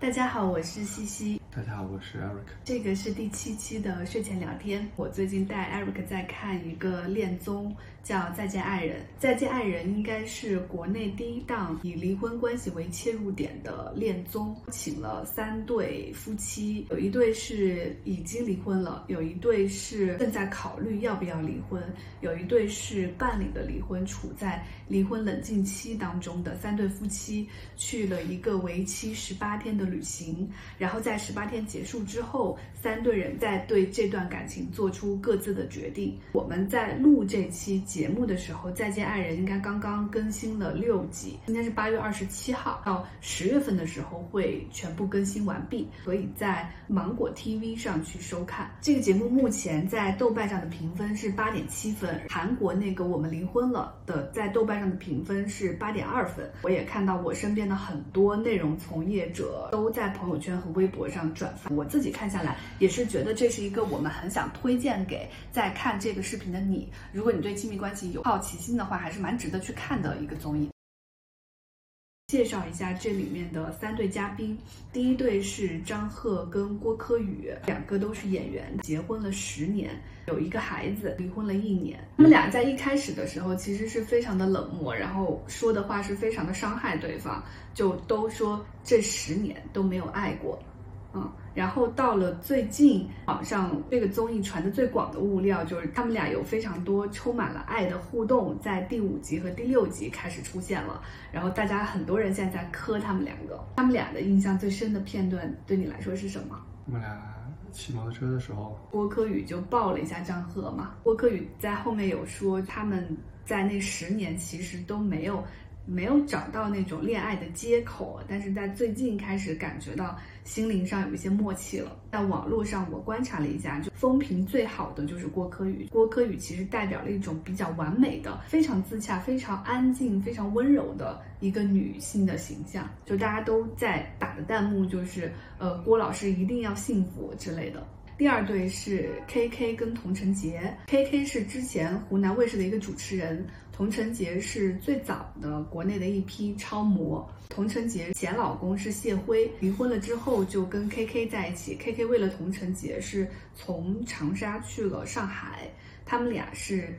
大家好，我是西西。大家好，我是 Eric。这个是第七期的睡前聊天。我最近带 Eric 在看一个恋综，叫《再见爱人》。《再见爱人》应该是国内第一档以离婚关系为切入点的恋综，请了三对夫妻，有一对是已经离婚了，有一对是正在考虑要不要离婚，有一对是办理了离婚，处在离婚冷静期当中的三对夫妻，去了一个为期十八天的旅行，然后在十八天结束之后，三对人在对这段感情做出各自的决定。我们在录这期节目的时候，《再见爱人》应该刚刚更新了六集，今天是八月二十七号，到十月份的时候会全部更新完毕，所以在芒果 TV 上去收看。这个节目目前在豆瓣上的评分是八点七分，韩国那个《我们离婚了》的在豆瓣上的评分是八点二分。我也看到我身边的很多内容从业者都在朋友圈和微博上。转发，我自己看下来也是觉得这是一个我们很想推荐给在看这个视频的你。如果你对亲密关系有好奇心的话，还是蛮值得去看的一个综艺。介绍一下这里面的三对嘉宾，第一对是张赫跟郭柯宇，两个都是演员，结婚了十年，有一个孩子，离婚了一年。他们俩在一开始的时候其实是非常的冷漠，然后说的话是非常的伤害对方，就都说这十年都没有爱过。嗯，然后到了最近，网上这个综艺传的最广的物料就是他们俩有非常多充满了爱的互动，在第五集和第六集开始出现了。然后大家很多人现在在磕他们两个，他们俩的印象最深的片段对你来说是什么？我们俩骑摩托车的时候，郭柯宇就抱了一下张赫嘛。郭柯宇在后面有说，他们在那十年其实都没有。没有找到那种恋爱的接口，但是在最近开始感觉到心灵上有一些默契了。在网络上，我观察了一下，就风评最好的就是郭柯宇。郭柯宇其实代表了一种比较完美的、非常自洽、非常安静、非常温柔的一个女性的形象。就大家都在打的弹幕就是，呃，郭老师一定要幸福之类的。第二对是 K K 跟童晨杰，K K 是之前湖南卫视的一个主持人，童晨杰是最早的国内的一批超模。童晨杰前老公是谢辉，离婚了之后就跟 K K 在一起。K K 为了童晨杰是从长沙去了上海，他们俩是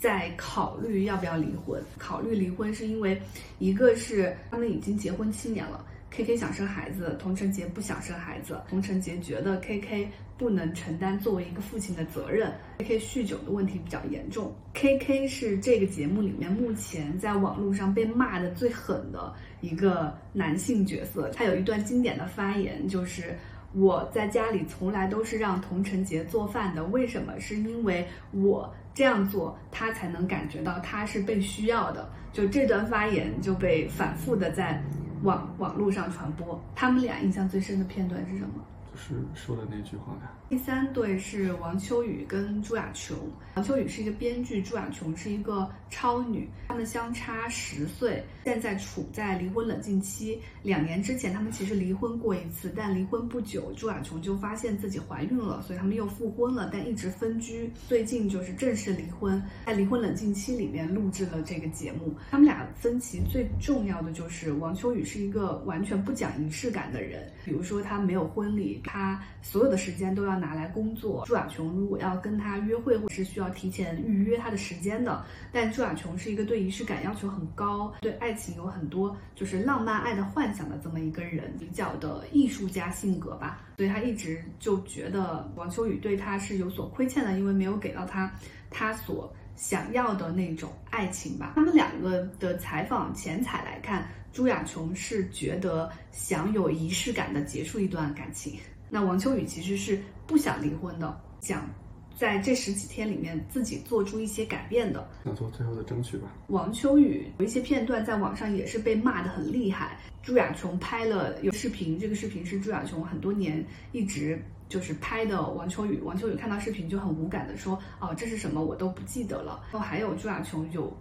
在考虑要不要离婚。考虑离婚是因为一个是他们已经结婚七年了。K K 想生孩子，童晨杰不想生孩子。童晨杰觉得 K K 不能承担作为一个父亲的责任。K K 酗酒的问题比较严重。K K 是这个节目里面目前在网络上被骂的最狠的一个男性角色。他有一段经典的发言，就是我在家里从来都是让童晨杰做饭的，为什么？是因为我这样做，他才能感觉到他是被需要的。就这段发言就被反复的在。网网络上传播，他们俩印象最深的片段是什么？就是说的那句话呀。第三对是王秋雨跟朱亚琼。王秋雨是一个编剧，朱亚琼是一个超女，他们相差十岁，现在处在离婚冷静期。两年之前他们其实离婚过一次，但离婚不久，朱亚琼就发现自己怀孕了，所以他们又复婚了，但一直分居。最近就是正式离婚，在离婚冷静期里面录制了这个节目。他们俩分歧最重要的就是王秋雨是一个完全不讲仪式感的人，比如说他没有婚礼，他所有的时间都要。拿来工作，朱亚琼如果要跟他约会，或是需要提前预约他的时间的。但朱亚琼是一个对仪式感要求很高，对爱情有很多就是浪漫爱的幻想的这么一个人，比较的艺术家性格吧。所以他一直就觉得王秋雨对他是有所亏欠的，因为没有给到他他所想要的那种爱情吧。他们两个的采访前采来看，朱亚琼是觉得想有仪式感的结束一段感情。那王秋雨其实是不想离婚的，想在这十几天里面自己做出一些改变的，想做最后的争取吧。王秋雨有一些片段在网上也是被骂得很厉害。朱亚琼拍了有视频，这个视频是朱亚琼很多年一直就是拍的王秋雨。王秋雨看到视频就很无感的说：“哦，这是什么？我都不记得了。”然后还有朱亚琼有。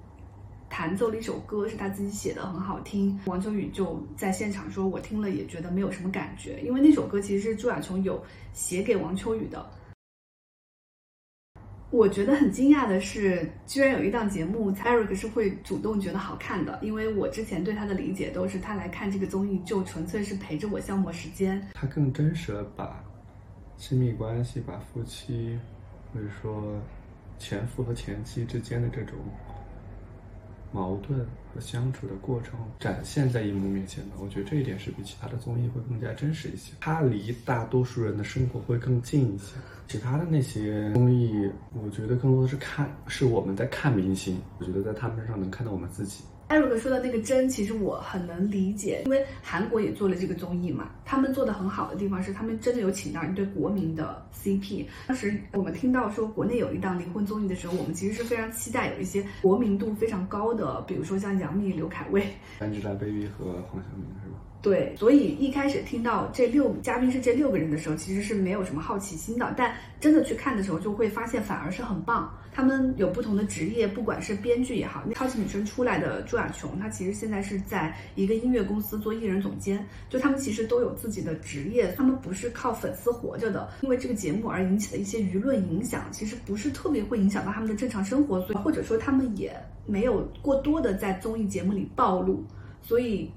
弹奏了一首歌，是他自己写的，很好听。王秋雨就在现场说：“我听了也觉得没有什么感觉，因为那首歌其实是朱亚琼有写给王秋雨的。”我觉得很惊讶的是，居然有一档节目，Eric 是会主动觉得好看的。因为我之前对他的理解都是，他来看这个综艺就纯粹是陪着我消磨时间。他更真实的把亲密关系、把夫妻或者说前夫和前妻之间的这种矛盾和相处的过程展现在荧幕面前的。我觉得这一点是比其他的综艺会更加真实一些。他离大多数人的生活会更近一些。其他的那些综艺，我觉得更多的是看，是我们在看明星。我觉得在他们身上能看到我们自己。艾瑞克说的那个真，其实我很能理解，因为韩国也做了这个综艺嘛。他们做的很好的地方是，他们真的有请到一对国民的 CP。当时我们听到说国内有一档离婚综艺的时候，我们其实是非常期待有一些国民度非常高的，比如说像杨幂、刘恺威、Angelababy 和黄晓明，是吧？对，所以一开始听到这六嘉宾是这六个人的时候，其实是没有什么好奇心的。但真的去看的时候，就会发现反而是很棒。他们有不同的职业，不管是编剧也好，那超级女声出来的朱亚琼，她其实现在是在一个音乐公司做艺人总监。就他们其实都有自己的职业，他们不是靠粉丝活着的。因为这个节目而引起的一些舆论影响，其实不是特别会影响到他们的正常生活，所以或者说他们也没有过多的在综艺节目里暴露，所以。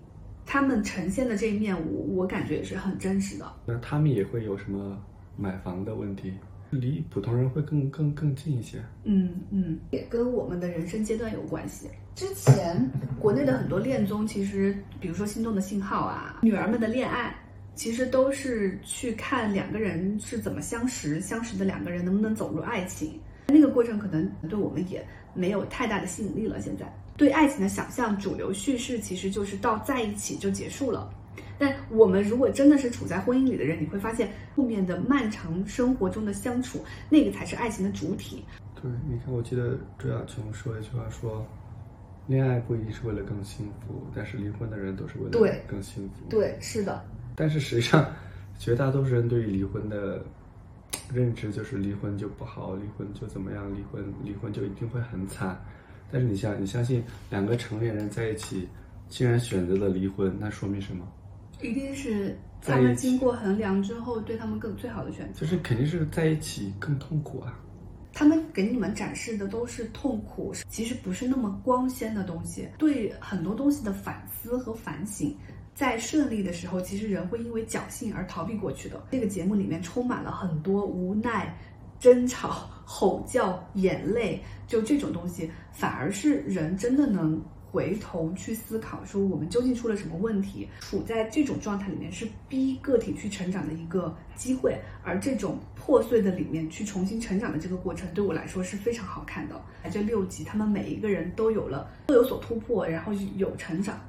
他们呈现的这一面，我我感觉也是很真实的。那他们也会有什么买房的问题，离普通人会更更更近一些。嗯嗯，也跟我们的人生阶段有关系。之前国内的很多恋综，其实比如说《心动的信号》啊，《女儿们的恋爱》，其实都是去看两个人是怎么相识，相识的两个人能不能走入爱情。那个过程可能对我们也没有太大的吸引力了。现在。对爱情的想象，主流叙事其实就是到在一起就结束了。但我们如果真的是处在婚姻里的人，你会发现后面的漫长生活中的相处，那个才是爱情的主体。对，你看，我记得朱亚琼说一句话，说，恋爱不一定是为了更幸福，但是离婚的人都是为了更幸福。对，是的。但是实际上，绝大多数人对于离婚的认知就是离婚就不好，离婚就怎么样，离婚离婚就一定会很惨。但是你相你相信两个成年人在一起，竟然选择了离婚，那说明什么？一定是他们经过衡量之后，对他们更最好的选择。就是肯定是在一起更痛苦啊。他们给你们展示的都是痛苦，其实不是那么光鲜的东西。对很多东西的反思和反省，在顺利的时候，其实人会因为侥幸而逃避过去的。这个节目里面充满了很多无奈。争吵、吼叫、眼泪，就这种东西，反而是人真的能回头去思考，说我们究竟出了什么问题。处在这种状态里面，是逼个体去成长的一个机会。而这种破碎的里面去重新成长的这个过程，对我来说是非常好看的。这六集，他们每一个人都有了都有所突破，然后有成长。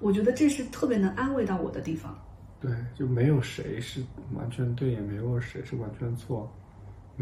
我觉得这是特别能安慰到我的地方。对，就没有谁是完全对，也没有谁是完全错。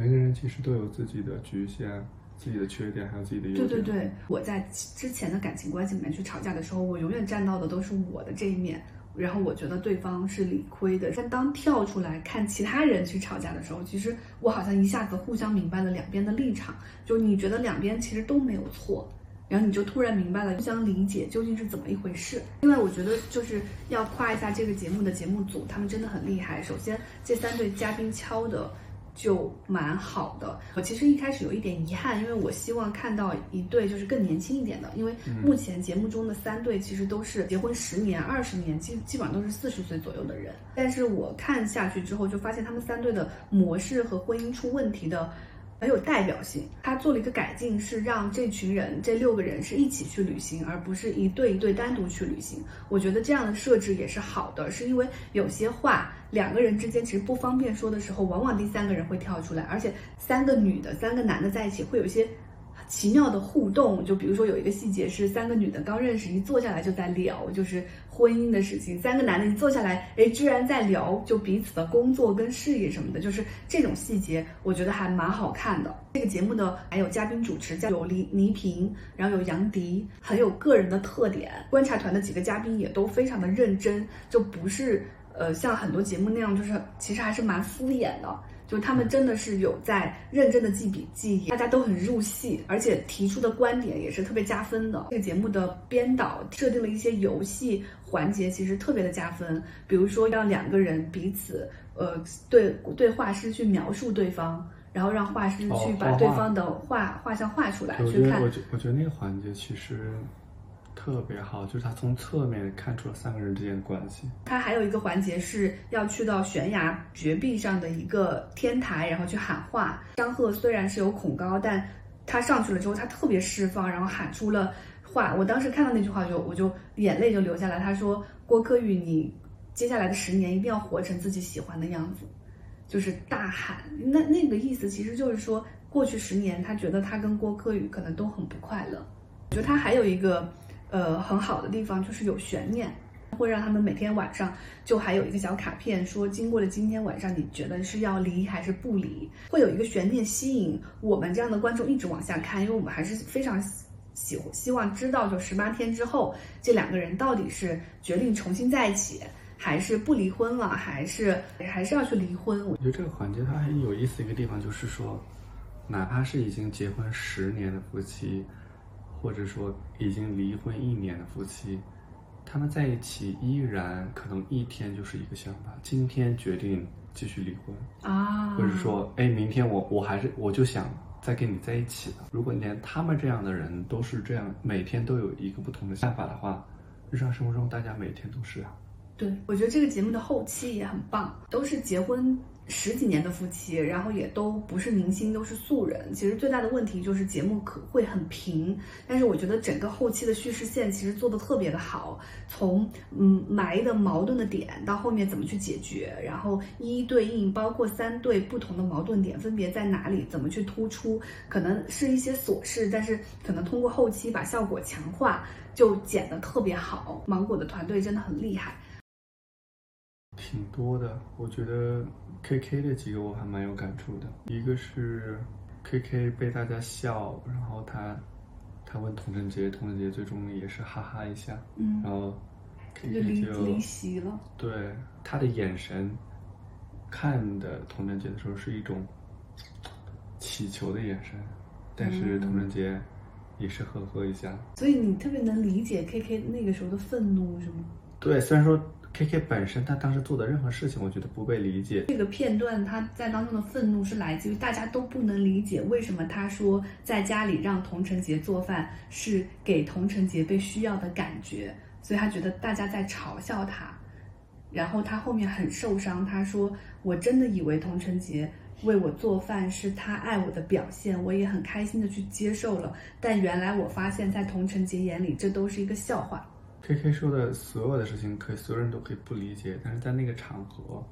每个人其实都有自己的局限、自己的缺点，还有自己的优点。对对对，我在之前的感情关系里面去吵架的时候，我永远站到的都是我的这一面，然后我觉得对方是理亏的。但当跳出来看其他人去吵架的时候，其实我好像一下子互相明白了两边的立场。就你觉得两边其实都没有错，然后你就突然明白了互相理解究竟是怎么一回事。另外，我觉得就是要夸一下这个节目的节目组，他们真的很厉害。首先，这三对嘉宾敲的。就蛮好的。我其实一开始有一点遗憾，因为我希望看到一对就是更年轻一点的。因为目前节目中的三对其实都是结婚十年、二十年，基基本上都是四十岁左右的人。但是我看下去之后，就发现他们三对的模式和婚姻出问题的。很有代表性，他做了一个改进，是让这群人这六个人是一起去旅行，而不是一对一对单独去旅行。我觉得这样的设置也是好的，是因为有些话两个人之间其实不方便说的时候，往往第三个人会跳出来，而且三个女的、三个男的在一起会有一些。奇妙的互动，就比如说有一个细节是三个女的刚认识，一坐下来就在聊，就是婚姻的事情。三个男的一坐下来，哎，居然在聊就彼此的工作跟事业什么的，就是这种细节，我觉得还蛮好看的。这个节目的还有嘉宾主持，有黎倪萍，然后有杨迪，很有个人的特点。观察团的几个嘉宾也都非常的认真，就不是呃像很多节目那样，就是其实还是蛮敷衍的。就他们真的是有在认真的记笔记，大家都很入戏，而且提出的观点也是特别加分的。这个节目的编导设定了一些游戏环节，其实特别的加分。比如说让两个人彼此呃对对画师去描述对方，然后让画师哦去把对方的画画像画出来，去看我觉我觉得那个环节其实特别好，就是他从侧面看出了三个人之间的关系。他还有一个环节是要去到悬崖绝壁上的一个天台，然后去喊话。张赫虽然是有恐高，但他上去了之后，他特别释放，然后喊出了话。我当时看到那句话就我就眼泪就流下来。他说：“郭柯宇，你接下来的十年一定要活成自己喜欢的样子。”就是大喊。那那个意思其实就是说，过去十年他觉得他跟郭柯宇可能都很不快乐。我觉得他还有一个呃很好的地方，就是有悬念。会让他们每天晚上就还有一个小卡片，说经过了今天晚上，你觉得是要离还是不离？会有一个悬念吸引我们这样的观众一直往下看，因为我们还是非常喜希望知道，就十八天之后这两个人到底是决定重新在一起，还是不离婚了，还是还是要去离婚？我觉得这个环节它很有意思一个地方，就是说，哪怕是已经结婚十年的夫妻，或者说已经离婚一年的夫妻，他们在一起依然可能一天就是一个想法，今天决定继续离婚，啊，或者说，哎，明天我我还是我就想再跟你在一起了。如果连他们这样的人都是这样，每天都有一个不同的想法的话，日常生活中大家每天都是啊。对，我觉得这个节目的后期也很棒，都是结婚十几年的夫妻，然后也都不是明星，都是素人。其实最大的问题就是节目可会很平，但是我觉得整个后期的叙事线其实做的特别的好，从嗯埋的矛盾的点到后面怎么去解决，然后一一对应，包括三对不同的矛盾点分别在哪里，怎么去突出，可能是一些琐事，但是可能通过后期把效果强化，就剪得特别好。芒果的团队真的很厉害。挺多的，我觉得 K K 的几个我还蛮有感触的。一个是 K K 被大家笑，然后他他问童晨杰，童晨杰最终也是哈哈一下，嗯然后 K 就离席了。对他的眼神看的童晨杰的时候是一种祈求的眼神，但是童晨杰也是呵呵一下。所以你特别能理解 K K 那个时候的愤怒，是吗？对，虽然说 K K 本身他当时做的任何事情，我觉得不被理解，这个片段他在当中的愤怒是来自于大家都不能理解为什么他说在家里让童晨杰做饭是给童晨杰被需要的感觉，所以他觉得大家在嘲笑他。然后他后面很受伤，他说：“我真的以为童晨杰为我做饭是他爱我的表现，我也很开心的去接受了。但原来我发现，在童晨杰眼里，这都是一个笑话。” K K 说的所有的事情，可以所有人都可以不理解，但是在那个场合，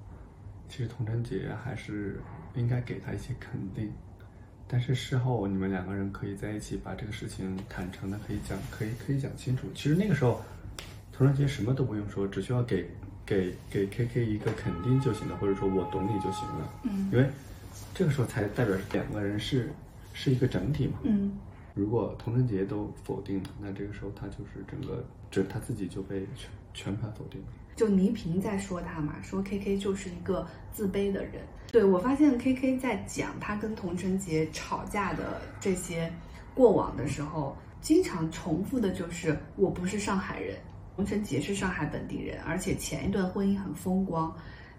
其实童晨杰还是应该给他一些肯定。但是事后你们两个人可以在一起把这个事情坦诚的可以讲，可以可以讲清楚。其实那个时候，童晨杰什么都不用说，只需要给给给 K K 一个肯定就行了，或者说我懂你就行了。嗯因为这个时候才代表两个人是是一个整体嘛。嗯如果童晨杰都否定了，那这个时候他就是整个这他自己就被全全盘否定了。就倪萍在说他嘛，说 K K 就是一个自卑的人。对我发现 K K 在讲他跟童晨杰吵架的这些过往的时候，经常重复的就是我不是上海人，童晨杰是上海本地人，而且前一段婚姻很风光。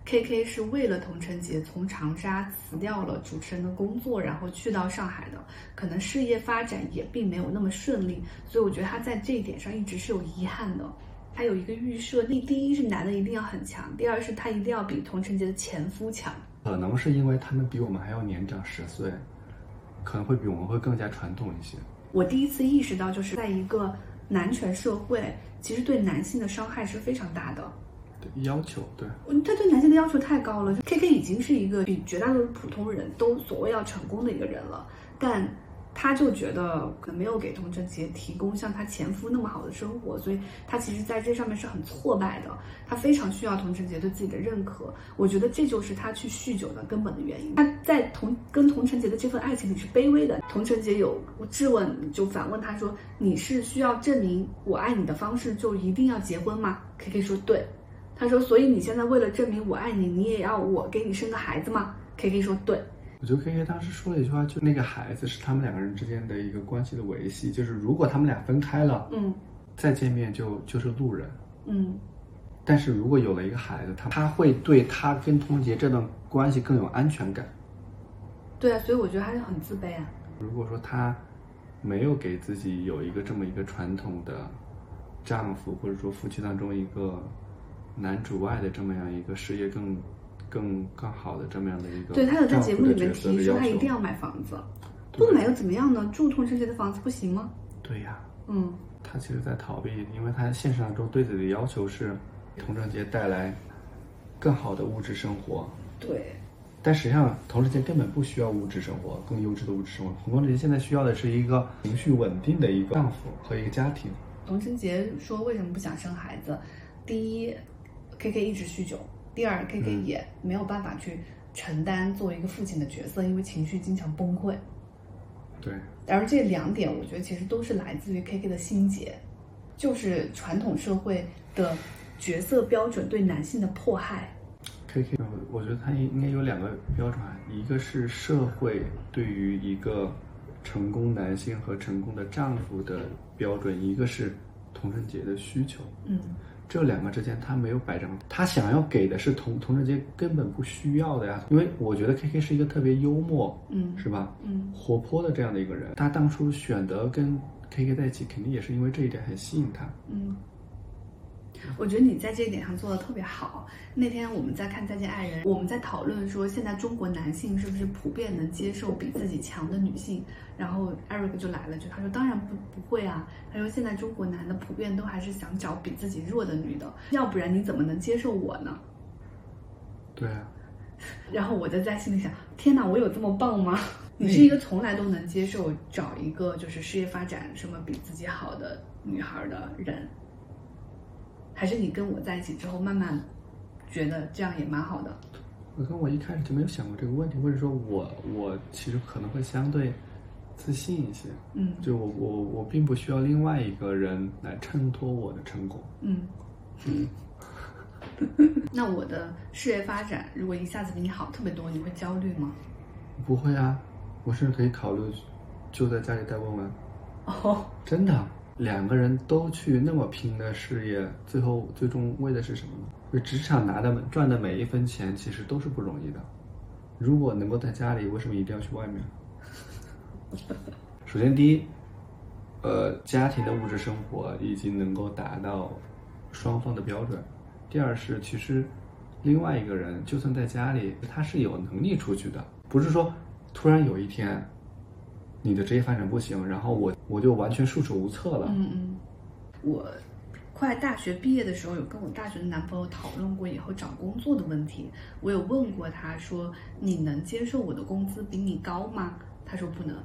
K K 是为了童晨杰从长沙辞掉了主持人的工作，然后去到上海的，可能事业发展也并没有那么顺利，所以我觉得他在这一点上一直是有遗憾的。他有一个预设，第第一是男的一定要很强，第二是他一定要比童晨杰的前夫强。可能是因为他们比我们还要年长十岁，可能会比我们会更加传统一些。我第一次意识到，就是在一个男权社会，其实对男性的伤害是非常大的。要求，对，嗯他对男性的要求太高了。K K 已经是一个比绝大多数普通人都所谓要成功的一个人了，但他就觉得可能没有给童晨杰提供像他前夫那么好的生活，所以他其实在这上面是很挫败的。他非常需要童晨杰对自己的认可，我觉得这就是他去酗酒的根本的原因。他在童跟童晨杰的这份爱情里是卑微的。童晨杰有质问，就反问他说：“你是需要证明我爱你的方式就一定要结婚吗？”K K 说：“对。”他说：“所以你现在为了证明我爱你，你也要我给你生个孩子吗？”K K 说：“对。我觉得 K K 当时说了一句话，就那个孩子是他们两个人之间的一个关系的维系，就是如果他们俩分开了，嗯再见面就就是路人。嗯但是如果有了一个孩子，他他会对他跟童杰这段关系更有安全感。对啊，所以我觉得他是很自卑啊。如果说他没有给自己有一个这么一个传统的丈夫，或者说夫妻当中一个男主外的这么样一个事业更更更好的这么样的一个对他有在节目里面提说他一定要买房子，不买又怎么样呢？住同城节的房子不行吗？对呀，嗯，他其实在逃避，因为他现实当中对自己的要求是同城节带来更好的物质生活，对，但实际上同城节根本不需要物质生活，更优质的物质生活。同城节现在需要的是一个情绪稳定的一个丈夫和一个家庭。童晨杰说为什么不想生孩子？第一，K K 一直酗酒；第二，K K 嗯也没有办法去承担作为一个父亲的角色，因为情绪经常崩溃。对，而这两点，我觉得其实都是来自于 K K 的心结，就是传统社会的角色标准对男性的迫害。K K，我觉得他应该有两个标准，啊，一个是社会对于一个成功男性和成功的丈夫的标准，一个是同城节的需求。嗯，这两个之间他没有摆正，他想要给的是同同志节根本不需要的呀。因为我觉得 K K 是一个特别幽默，嗯是吧？嗯活泼的这样的一个人，他当初选择跟 K K 在一起，肯定也是因为这一点很吸引他。嗯，我觉得你在这一点上做的特别好。那天我们在看《再见爱人》，我们在讨论说，现在中国男性是不是普遍能接受比自己强的女性？然后 Eric 就来了句，他说：“当然不不会啊。”他说：“现在中国男的普遍都还是想找比自己弱的女的，要不然你怎么能接受我呢对啊，？” 然后我就在心里想：天哪，我有这么棒吗？你是一个从来都能接受找一个就是事业发展什么比自己好的女孩的人，还是你跟我在一起之后慢慢觉得这样也蛮好的？我跟我一开始就没有想过这个问题，或者说我我其实可能会相对自信一些，嗯就我我我并不需要另外一个人来衬托我的成功。嗯。那我的事业发展如果一下子比你好特别多，你会焦虑吗？不会啊，我甚至可以考虑就在家里带问问。哦，真的，两个人都去那么拼的事业，最后最终为的是什么呢？为职场拿的赚的每一分钱，其实都是不容易的。如果能够在家里，为什么一定要去外面？首先，第一，呃，家庭的物质生活已经能够达到双方的标准。第二是，其实另外一个人就算在家里，他是有能力出去的，不是说突然有一天你的职业发展不行，然后我我就完全束手无策了。嗯嗯，我快大学毕业的时候，有跟我大学的男朋友讨论过以后找工作的问题。我有问过他说：“你能接受我的工资比你高吗？”他说不能。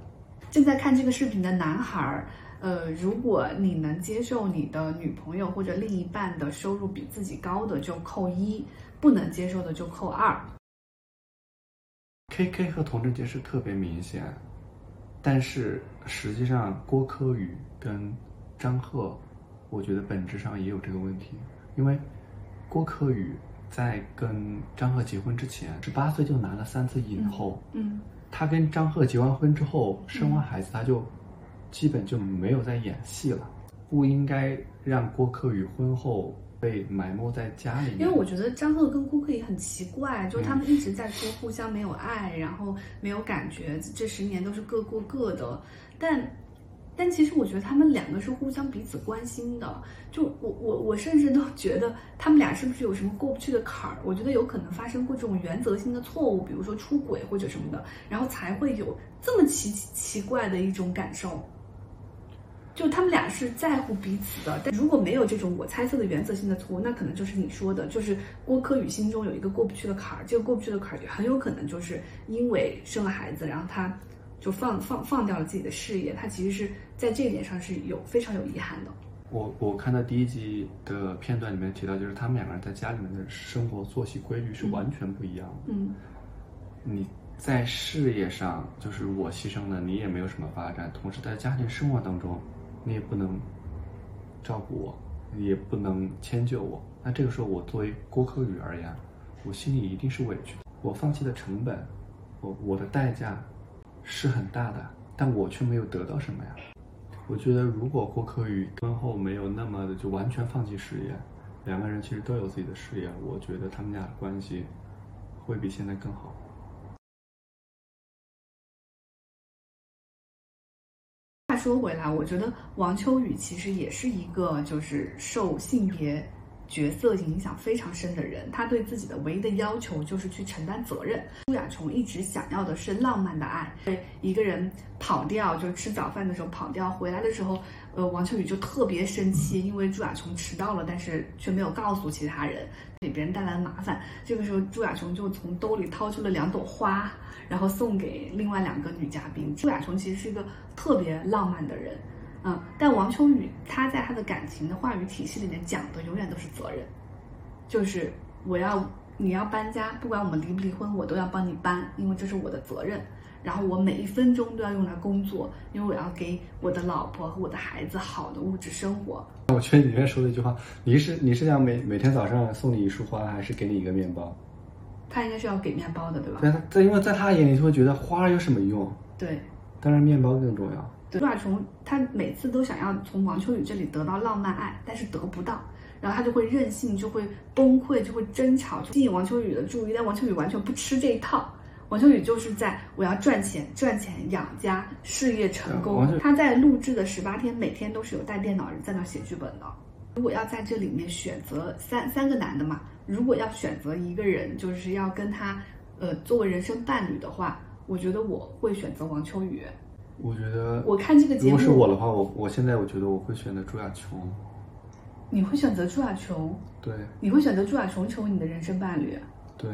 正在看这个视频的男孩儿，呃，如果你能接受你的女朋友或者另一半的收入比自己高的，就扣一；不能接受的就扣二。K K 和童振杰是特别明显，但是实际上郭柯宇跟张赫，我觉得本质上也有这个问题，因为郭柯宇在跟张赫结婚之前，十八岁就拿了三次影后，嗯他跟张赫结完婚之后，生完孩子，他就基本就没有在演戏了，不应该让郭柯宇婚后被埋没在家里面。因为我觉得张赫跟顾客也很奇怪，就他们一直在说互相没有爱，然后没有感觉，这十年都是各过各的。但，但其实我觉得他们两个是互相彼此关心的。就我我我甚至都觉得他们俩是不是有什么过不去的坎儿？我觉得有可能发生过这种原则性的错误，比如说出轨或者什么的，然后才会有这么奇奇怪的一种感受。就他们俩是在乎彼此的，但如果没有这种我猜测的原则性的错误，那可能就是你说的，就是郭柯宇心中有一个过不去的坎儿，这个过不去的坎儿也很有可能就是因为生了孩子，然后他就放放放掉了自己的事业，他其实是在这一点上是有非常有遗憾的。我我看到第一集的片段里面提到，就是他们两个人在家里面的生活作息规律是完全不一样的。嗯你在事业上就是我牺牲了，你也没有什么发展；同时在家庭生活当中，你也不能照顾我，你也不能迁就我。那这个时候，我作为郭柯宇而言，我心里一定是委屈的。我放弃的成本，我我的代价是很大的，但我却没有得到什么呀。我觉得，如果郭柯宇婚后没有那么的就完全放弃事业，两个人其实都有自己的事业，我觉得他们俩的关系会比现在更好。说回来，我觉得王秋雨其实也是一个就是受性别角色影响非常深的人。他对自己的唯一的要求就是去承担责任。朱亚琼一直想要的是浪漫的爱，对一个人跑掉，就吃早饭的时候跑掉，回来的时候，呃，王秋雨就特别生气，因为朱亚琼迟到了，但是却没有告诉其他人，给别人带来了麻烦。这个时候，朱亚琼就从兜里掏出了两朵花。然后送给另外两个女嘉宾。朱亚琼其实是一个特别浪漫的人，嗯，但王秋雨他在他的感情的话语体系里面讲的永远都是责任，就是我要你要搬家，不管我们离不离婚，我都要帮你搬，因为这是我的责任。然后我每一分钟都要用来工作，因为我要给我的老婆和我的孩子好的物质生活。我觉得里面说的一句话，你是你是想每每天早上送你一束花，还是给你一个面包？他应该是要给面包的，对吧？对，在因为在他眼里就会觉得花有什么用？对，当然面包更重要。对朱亚琼他每次都想要从王秋雨这里得到浪漫爱，但是得不到，然后他就会任性，就会崩溃，就会争吵，吸引王秋雨的注意。但王秋雨完全不吃这一套，王秋雨就是在我要赚钱，赚钱养家，事业成功。他在录制的十八天，每天都是有带电脑人在那写剧本的。如果要在这里面选择三三个男的嘛？如果要选择一个人，就是要跟他，呃，作为人生伴侣的话，我觉得我会选择王秋雨。我觉得我看这个节目，如果是我的话，我我现在我觉得我会选择朱亚琼。你会选择朱亚琼？对。你会选择朱亚琼成为你的人生伴侣？对。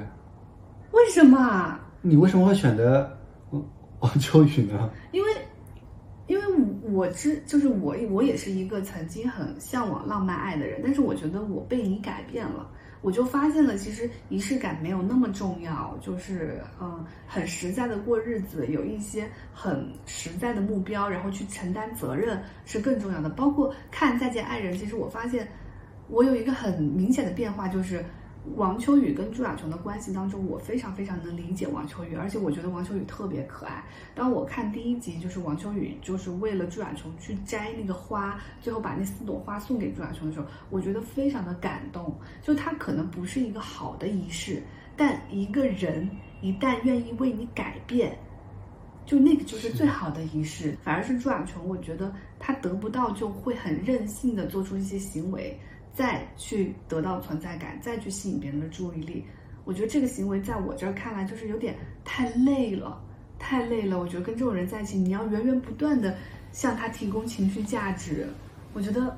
为什么？你为什么会选择 王秋雨呢？因为。因为我知，就是我，我也是一个曾经很向往浪漫爱的人，但是我觉得我被你改变了，我就发现了，其实仪式感没有那么重要，就是嗯，很实在的过日子，有一些很实在的目标，然后去承担责任是更重要的。包括看《再见爱人》，其实我发现我有一个很明显的变化，就是。王秋雨跟朱亚琼的关系当中，我非常非常能理解王秋雨，而且我觉得王秋雨特别可爱。当我看第一集，就是王秋雨就是为了朱亚琼去摘那个花，最后把那四朵花送给朱亚琼的时候，我觉得非常的感动。就他可能不是一个好的仪式，但一个人一旦愿意为你改变，就那个就是最好的仪式。反而是朱亚琼，我觉得他得不到就会很任性的做出一些行为。再去得到存在感，再去吸引别人的注意力，我觉得这个行为在我这儿看来就是有点太累了，太累了。我觉得跟这种人在一起，你要源源不断的向他提供情绪价值，我觉得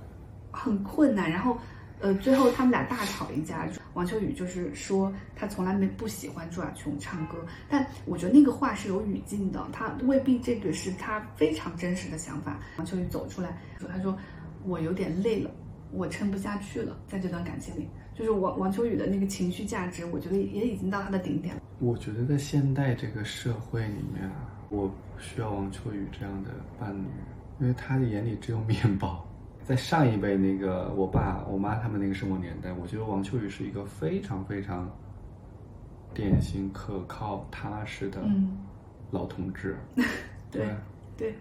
很困难。然后，呃，最后他们俩大吵一架，王秋雨就是说他从来没不喜欢朱亚琼唱歌，但我觉得那个话是有语境的，他未必这个是他非常真实的想法。王秋雨走出来，他说我有点累了。我撑不下去了，在这段感情里，就是王王秋雨的那个情绪价值，我觉得也已经到他的顶点了。我觉得在现代这个社会里面啊，我不需要王秋雨这样的伴侣，因为他的眼里只有面包。在上一辈那个我爸我妈他们那个生活年代，我觉得王秋雨是一个非常非常典型、可靠、踏实的老同志。对对。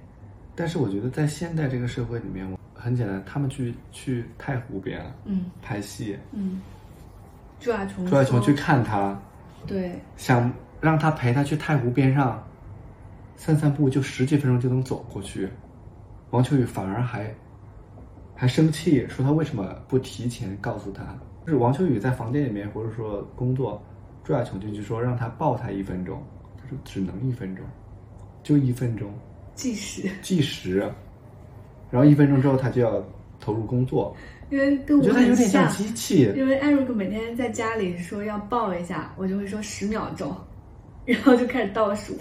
但是我觉得在现代这个社会里面，很简单，他们去去太湖边，嗯，拍戏，嗯，朱亚琼，朱亚琼去看他，对，想让他陪他去太湖边上散散步，就十几分钟就能走过去。王秋雨反而还还生气，说他为什么不提前告诉他？就是王秋雨在房间里面或者说工作，朱亚琼进去说让他抱他一分钟，他说只能一分钟，就一分钟，计时，计时。然后一分钟之后，他就要投入工作，因为跟我觉得他有点像机器。因为艾瑞克每天在家里说要抱一下，我就会说十秒钟，然后就开始倒数。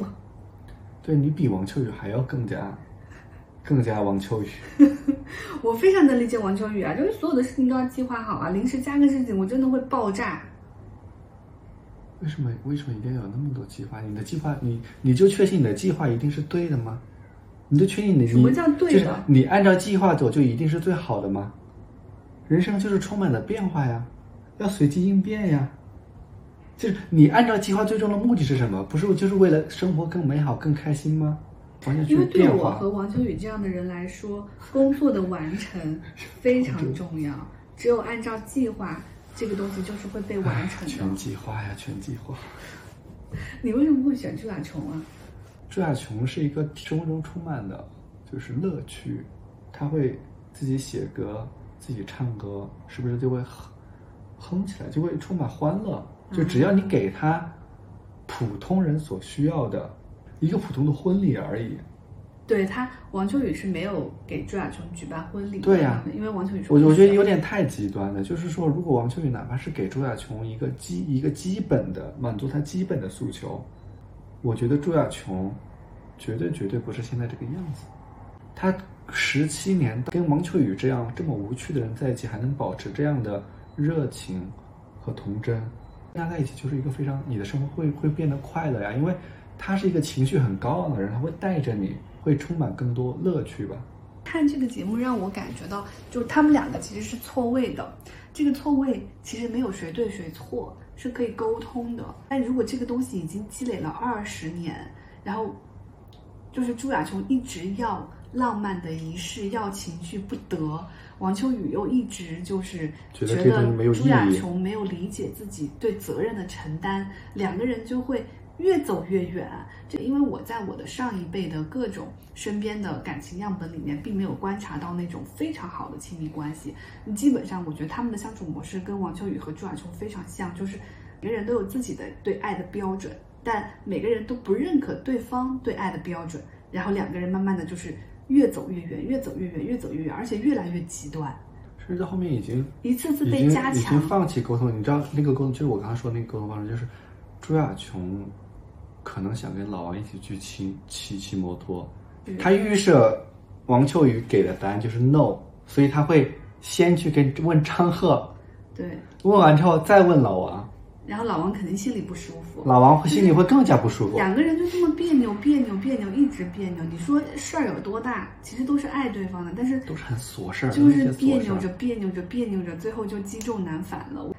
对你比王秋雨还要更加，更加王秋雨。我非常能理解王秋雨啊，就是所有的事情都要计划好啊，临时加个事情，我真的会爆炸。为什么？为什么一定要有那么多计划？你的计划，你你就确信你的计划一定是对的吗？你就确定你什么叫对的？你按照计划走就一定是最好的吗？人生就是充满了变化呀，要随机应变呀。就是你按照计划最终的目的是什么？不是就是为了生活更美好、更开心吗？完全因为对我和王秋雨这样的人来说，工作的完成 非常重要。只有按照计划，这个东西就是会被完成的。全计划呀，全计划。你为什么会选朱亚琼啊？朱亚琼是一个生活中充满的，就是乐趣，他会自己写歌，自己唱歌，是不是就会哼哼起来，就会充满欢乐？就只要你给他普通人所需要的一个普通的婚礼而已。对他，王秋雨是没有给朱亚琼举办婚礼的。对呀因为王秋雨说我我觉得有点太极端了，就是说，如果王秋雨哪怕是给朱亚琼一个基一个基本的满足他基本的诉求，我觉得朱亚琼绝对绝对不是现在这个样子。他十七年跟王秋雨这样这么无趣的人在一起，还能保持这样的热情和童真，跟他在一起就是一个非常你的生活会会变得快乐呀，因为他是一个情绪很高昂的人，他会带着你，会充满更多乐趣吧。看这个节目让我感觉到，就他们两个其实是错位的。这个错位其实没有谁对谁错，是可以沟通的。但如果这个东西已经积累了二十年，然后就是朱亚琼一直要浪漫的仪式，要情绪不得，王秋雨又一直就是觉觉得朱亚琼没有理解自己对责任的承担，两个人就会越走越远。就因为我在我的上一辈的各种身边的感情样本里面，并没有观察到那种非常好的亲密关系。基本上，我觉得他们的相处模式跟王秋雨和朱亚琼非常像，就是每个人都有自己的对爱的标准，但每个人都不认可对方对爱的标准，然后两个人慢慢的就是越走越远，越走越远，越走越远，而且越来越极端，甚至到后面已经一次次被加强已经强。放弃沟通，你知道那个沟通就是我刚刚说的那个沟通方式，就是朱亚琼可能想跟老王一起去骑骑骑摩托，嗯他预设王秋雨给的答案就是 no，所以他会先去跟问张赫，对，问完之后再问老王，然后老王肯定心里不舒服。老王会心里会更加不舒服。两个人就这么别扭，别扭，别扭，一直别扭。你说事儿有多大？其实都是爱对方的，但是都是很琐事儿，就是别扭着，别扭着，别扭着，最后就积重难返了。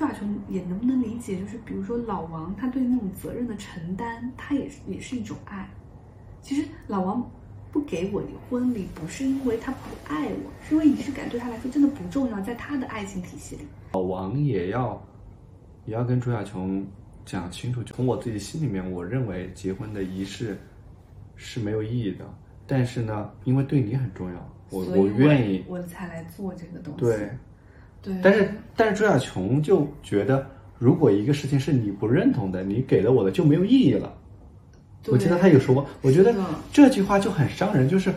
朱亚琼也能不能理解，就是比如说老王他对那种责任的承担，他也也是一种爱。其实老王不给我婚礼，不是因为他不爱我，是因为仪式感对他来说真的不重要，在他的爱情体系里。老王也要也要跟朱亚琼讲清楚，从我自己心里面，我认为结婚的仪式是没有意义的。但是呢，因为对你很重要，我我愿意。我才来做这个东西。对，对，但是但是朱亚琼就觉得，如果一个事情是你不认同的，你给了我的就没有意义了。我记得他有说过，我觉得这句话就很伤人，就是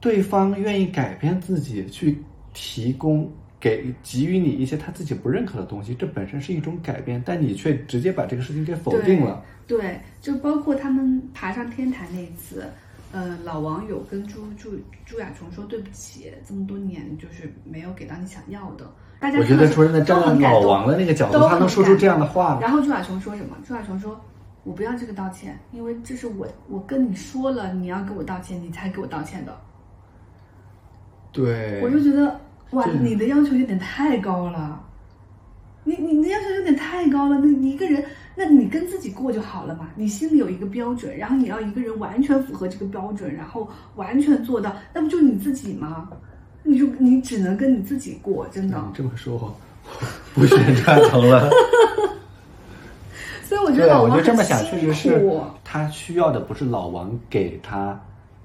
对方愿意改变自己，去提供给给予你一些他自己不认可的东西，这本身是一种改变，但你却直接把这个事情给否定了。对。对，就包括他们爬上天台那一次，呃，老王有跟朱朱朱亚琼说对不起，这么多年就是没有给到你想要的。大家我觉得说真的，都站在老王的那个角度，他能说出这样的话吗，然后朱亚琼说什么？朱亚琼说：“我不要这个道歉，因为这是我我跟你说了你要给我道歉，你才给我道歉的。”对，我就觉得哇，你的要求有点太高了，你你的要求有点太高了。那你一个人，那你跟自己过就好了嘛。你心里有一个标准，然后你要一个人完全符合这个标准，然后完全做到，那不就你自己吗？你就你只能跟你自己过，真的。你这么说，我不选朱亚琼了。所以我觉，得老王我觉得这么想确实是苦，他需要的不是老王给他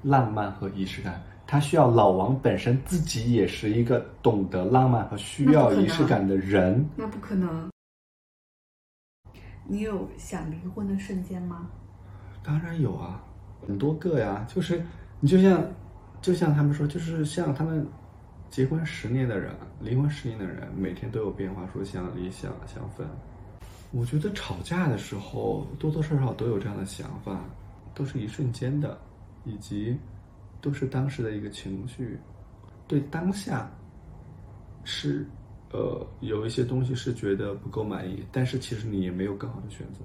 浪漫和仪式感，他需要老王本身自己也是一个懂得浪漫和需要仪式感的人。那不可能。你有想离婚的瞬间吗？当然有啊，很多个呀，就是你就像就像他们说，就是像他们结婚十年的人，离婚十年的人，每天都有变化，说想离想想分。我觉得吵架的时候多多少少都有这样的想法，都是一瞬间的，以及都是当时的一个情绪，对当下是呃有一些东西是觉得不够满意，但是其实你也没有更好的选择。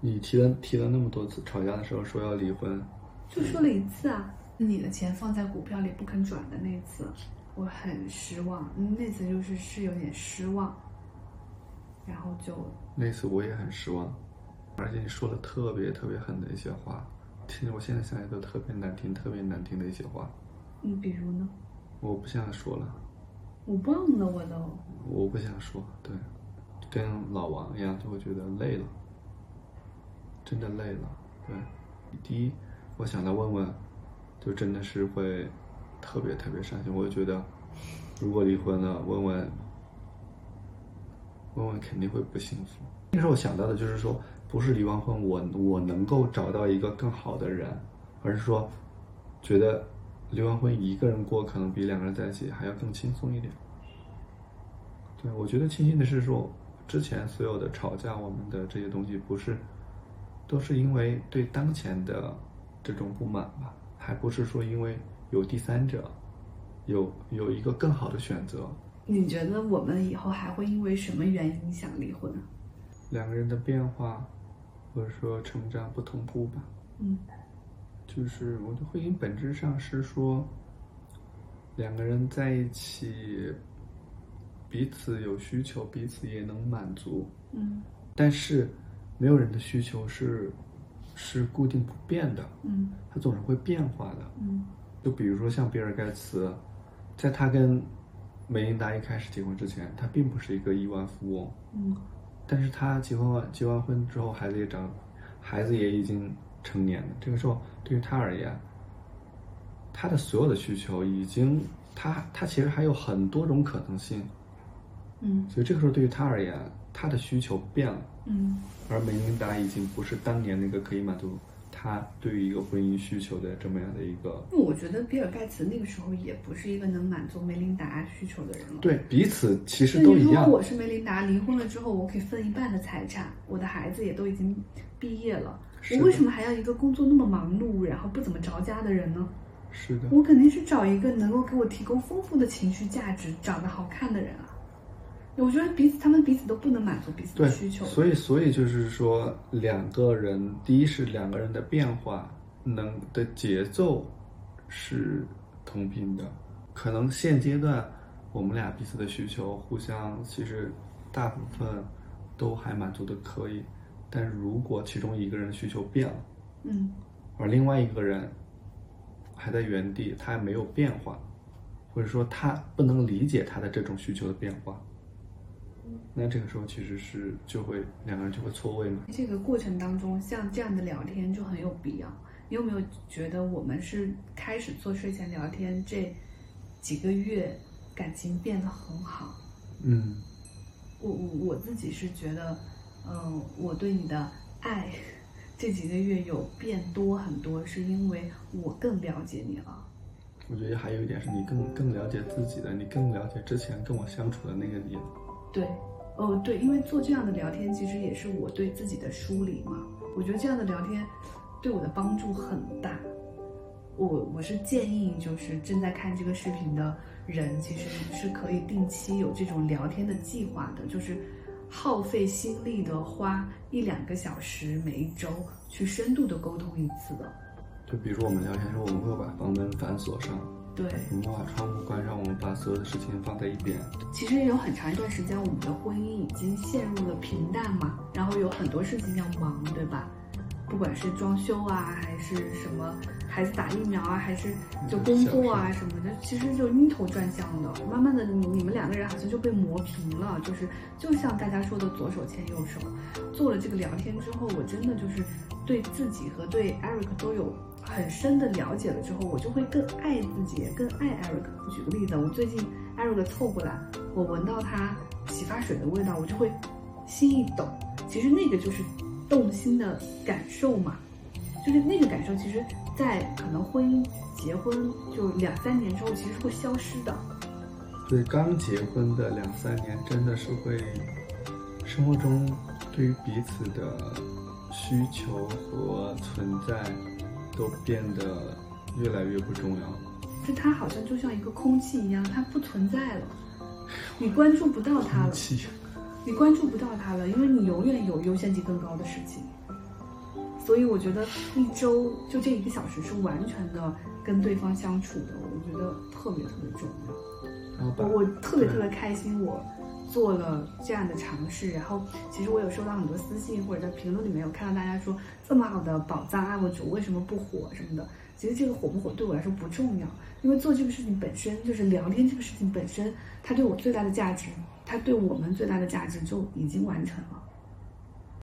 你提了提了那么多次，吵架的时候说要离婚，就说了一次啊，你的钱放在股票里不肯转的那次，我很失望。嗯那次就是是有点失望，然后就那次我也很失望，而且你说了特别特别狠的一些话，听着我现在想起来都特别难听，特别难听的一些话，嗯，比如呢，我不想说了，我忘了我都。我不想说，对，跟老王一样，就会觉得累了，真的累了，对。第一，我想来问问就真的是会特别特别伤心。我就觉得，如果离婚了，问问问问肯定会不幸福。那时候我想到的就是说，不是离完婚我我能够找到一个更好的人，而是说，觉得离完婚一个人过可能比两个人在一起还要更轻松一点。对，我觉得庆幸的是说，之前所有的吵架，我们的这些东西不是，都是因为对当前的这种不满吧，还不是说因为有第三者，有有一个更好的选择。你觉得我们以后还会因为什么原因想离婚？两个人的变化，或者说成长不同步吧。嗯，就是我的婚姻本质上是说，两个人在一起，彼此有需求，彼此也能满足。嗯但是，没有人的需求是是固定不变的，嗯它总是会变化的。嗯就比如说像比尔盖茨，在他跟梅琳达一开始结婚之前，他并不是一个亿万富翁，嗯但是他结婚完结完婚之后，孩子也长，孩子也已经成年的。这个时候，对于他而言，他的所有的需求已经，他他其实还有很多种可能性。嗯所以这个时候，对于他而言，他的需求变了，嗯而梅琳达已经不是当年那个可以满足他对于一个婚姻需求的这么样的一个。嗯，我觉得比尔盖茨那个时候也不是一个能满足梅琳达需求的人了。对彼此其实那你如果都一样。我是梅琳达，离婚了之后，我可以分一半的财产，我的孩子也都已经毕业了，我为什么还要一个工作那么忙碌，然后不怎么着家的人呢？是的，我肯定是找一个能够给我提供丰富的情绪价值、长得好看的人啊。我觉得彼此他们彼此都不能满足彼此的需求。，所以所以就是说，两个人，第一是两个人的变化能的节奏是同频的，可能现阶段我们俩彼此的需求互相其实大部分都还满足的可以，但是如果其中一个人需求变了，嗯而另外一个人还在原地，他还没有变化，或者说他不能理解他的这种需求的变化，那这个时候其实是就会两个人就会错位嘛。这个过程当中，像这样的聊天就很有必要。你有没有觉得我们是开始做睡前聊天这几个月，感情变得很好？嗯我我我自己是觉得，嗯、我对你的爱这几个月有变多很多，是因为我更了解你了。我觉得还有一点是你更更了解自己的，你更了解之前跟我相处的那个你。对，哦对，因为做这样的聊天，其实也是我对自己的梳理嘛。我觉得这样的聊天对我的帮助很大。我我是建议，就是正在看这个视频的人，其实是可以定期有这种聊天的计划的，就是耗费心力的花一两个小时每一周去深度的沟通一次的。就比如说我们聊天的时候，我们会把房门反锁上，对，我们把窗户关上，我们把所有的事情放在一边。其实有很长一段时间，我们的婚姻已经陷入了平淡嘛，然后有很多事情要忙，对。吧？不管是装修啊，还是什么孩子打疫苗啊，还是就工作啊什么的，其实就晕头转向的。慢慢的，你你们两个人好像就被磨平了，就是就像大家说的左手牵右手。做了这个聊天之后，我真的就是对。自己和对。Eric 都有很深的了解了之后，我就会更爱自己，更爱 Eric。举个例子，我最近 Eric 凑过来，我闻到他洗发水的味道，我就会心一抖。其实那个就是动心的感受嘛，就是那个感受，其实在可能婚姻结婚就两三年之后，其实是会消失的。对刚结婚的两三年，真的是会生活中对于彼此的需求和存在都变得越来越不重要了。就它好像就像一个空气一样，它不存在了，你关注不到它了，气，你关注不到它了，因为你永远有优先级更高的事情。所以我觉得一周就这一个小时是完全的跟对方相处的，我觉得特别特别重要。然后把我我特别特别开心，我做了这样的尝试。然后其实我有收到很多私信或者在评论里面有看到大家说这么好的宝藏 UP 主为什么不火什么的。其实这个火不火对我来说不重要，因为做这个事情本身就是聊天这个事情本身，它对我最大的价值，它对我们最大的价值就已经完成了。